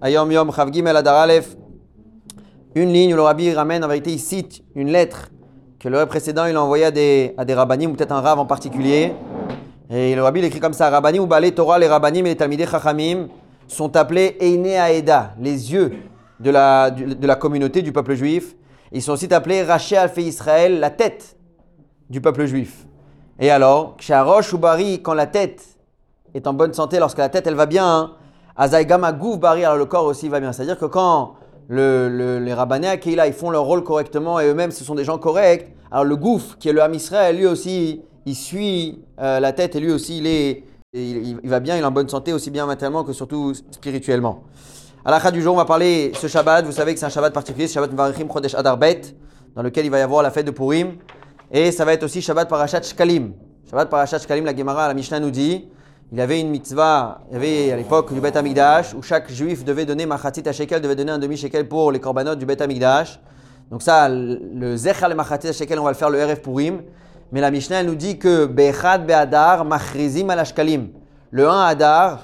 Ayom Yom Chavgim El Adar. Une ligne où le rabbi ramène, en vérité, il cite une lettre que le précédent il a envoyée à des, rabbanim, ou peut-être un rave en particulier. Et le rabbi il écrit comme ça Rabbanim ou Balé Torah, les rabbanim et les talmidei chachamim sont appelés Eine Aeda, les yeux de la, de la communauté, du peuple juif. Ils sont aussi appelés Raché Alfé Israël, la tête du peuple juif. Et alors, Ksharosh ou Bari, quand la tête est en bonne santé, lorsque la tête elle va bien, Azaïgama Gouf Bari, alors le corps aussi va bien. C'est-à-dire que quand le, le- les rabbinés à Keila, ils font leur rôle correctement et eux-mêmes ce sont des gens corrects, alors le Gouf, qui est le Ham Israël, lui aussi, il suit euh, la tête et lui aussi, il, est, il, va bien, il est en bonne santé, aussi bien matériellement que surtout spirituellement. À la du jour, on va parler ce Shabbat. Vous savez que c'est un Shabbat particulier, Shabbat Mvarechim Chodesh Adar Bet, dans lequel il va y avoir la fête de Purim. Et ça va être aussi Shabbat Parashat Shkalim. Shabbat Parashat Shkalim, la Gemara, la Mishnah nous dit, il y avait une mitzvah, il y avait à l'époque du Bet Amigdash, où chaque juif devait donner Machatit à Shekel, devait donner un demi-shekel pour les korbanot du Bet Amigdash. Donc ça, le Zechal et Machatit à Shekel, on va le faire le RF Purim. Mais la Mishnah, elle nous dit que Bechad Be'adar Machrizim al Ashkalim. Le 1 Adar,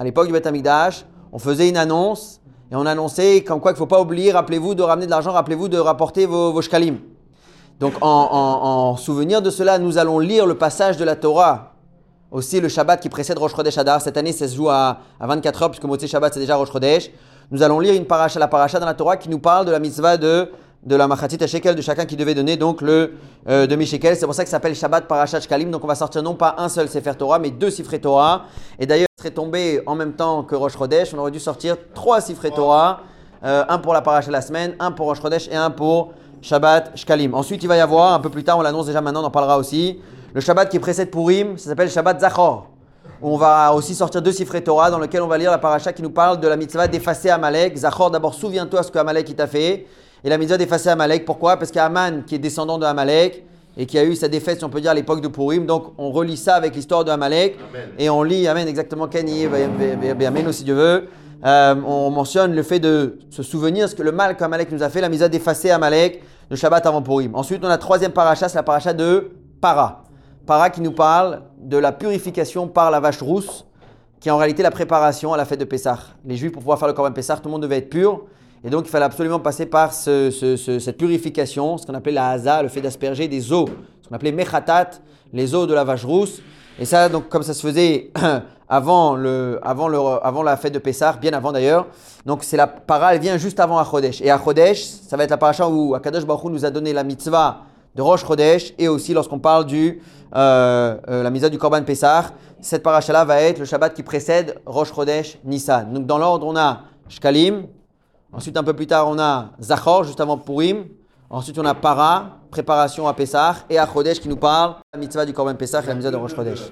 à l'époque du Beth Amikdash, on faisait une annonce et on annonçait comme quoi qu'il ne faut pas oublier, rappelez-vous de ramener de l'argent, rappelez-vous de rapporter vos, vos shkalim. Donc en souvenir de cela, nous allons lire le passage de la Torah, aussi le Shabbat qui précède Rosh Chodesh Adar. Cette année, ça se joue à, à 24 heures puisque Motzei Shabbat c'est déjà Rosh Chodesh. Nous allons lire une paracha, la paracha dans la Torah qui nous parle de la mitzvah de, de la machatit à shekel de chacun qui devait donner donc le euh, demi-shekel. C'est pour ça que ça s'appelle Shabbat Parashat Shkalim. Donc on va sortir non pas un seul Sefer Torah, mais deux Sifrei Torah. Et d'ailleurs, il serait tombé en même temps que Rosh Chodesh. On aurait dû sortir trois Sifrei Torah. Euh, un pour la paracha de la semaine, un pour Rosh Chodesh et un pour Shabbat Shkalim. Ensuite, il va y avoir, un peu plus tard, on l'annonce déjà maintenant, on en parlera aussi, le Shabbat qui précède Purim, ça s'appelle Shabbat Zachor. Où on va aussi sortir deux Sifrei Torah dans lequel on va lire la paracha qui nous parle de la mitzvah d'effacer Amalek. Zachor, d'abord, souviens-toi ce que Amalek t'a fait. Et la mitzvah d'effacer Amalek, pourquoi? Parce qu'Aman, qui est descendant de Amalek, et qui a eu sa défaite, si on peut dire, à l'époque de Purim. Donc, on relie ça avec l'histoire de Amalek. Et on lit, Amen, exactement, Kenny, Amen aussi, Dieu veut. Euh, on mentionne le fait de se souvenir ce que le mal qu'Amalek nous a fait, la mise d'effacer Amalek, le Shabbat avant Purim. Ensuite, on a la troisième paracha, c'est la paracha de Para. Para qui nous parle de la purification par la vache rousse, qui est en réalité la préparation à la fête de Pessah. Les Juifs, pour pouvoir faire le Corban Pessah, tout le monde devait être pur. Et donc, il fallait absolument passer par ce- ce- ce- cette purification, ce qu'on appelait la haza, le fait d'asperger des eaux, ce qu'on appelait mechatat, les eaux de la vache rousse. Et ça, donc, comme ça se faisait avant, le, avant, la fête de Pessah, bien avant d'ailleurs. Donc, c'est la para, elle vient juste avant Achodesh. Et Achodesh, ça va être la paracha où Akadosh Baruch nous a donné la mitzvah de Rosh Chodesh et aussi lorsqu'on parle du euh, euh, la mitzvah du Korban Pessah. Cette paracha-là va être le Shabbat qui précède Rosh Chodesh Nissan. Donc, dans l'ordre, on a Shkalim. Ensuite, un peu plus tard, on a Zachor, juste avant Purim. Ensuite, on a Para, préparation à Pessah. Et à Chodesh qui nous parle de la mitzvah du Korban Pessah et la mitzvah de Rosh Chodesh.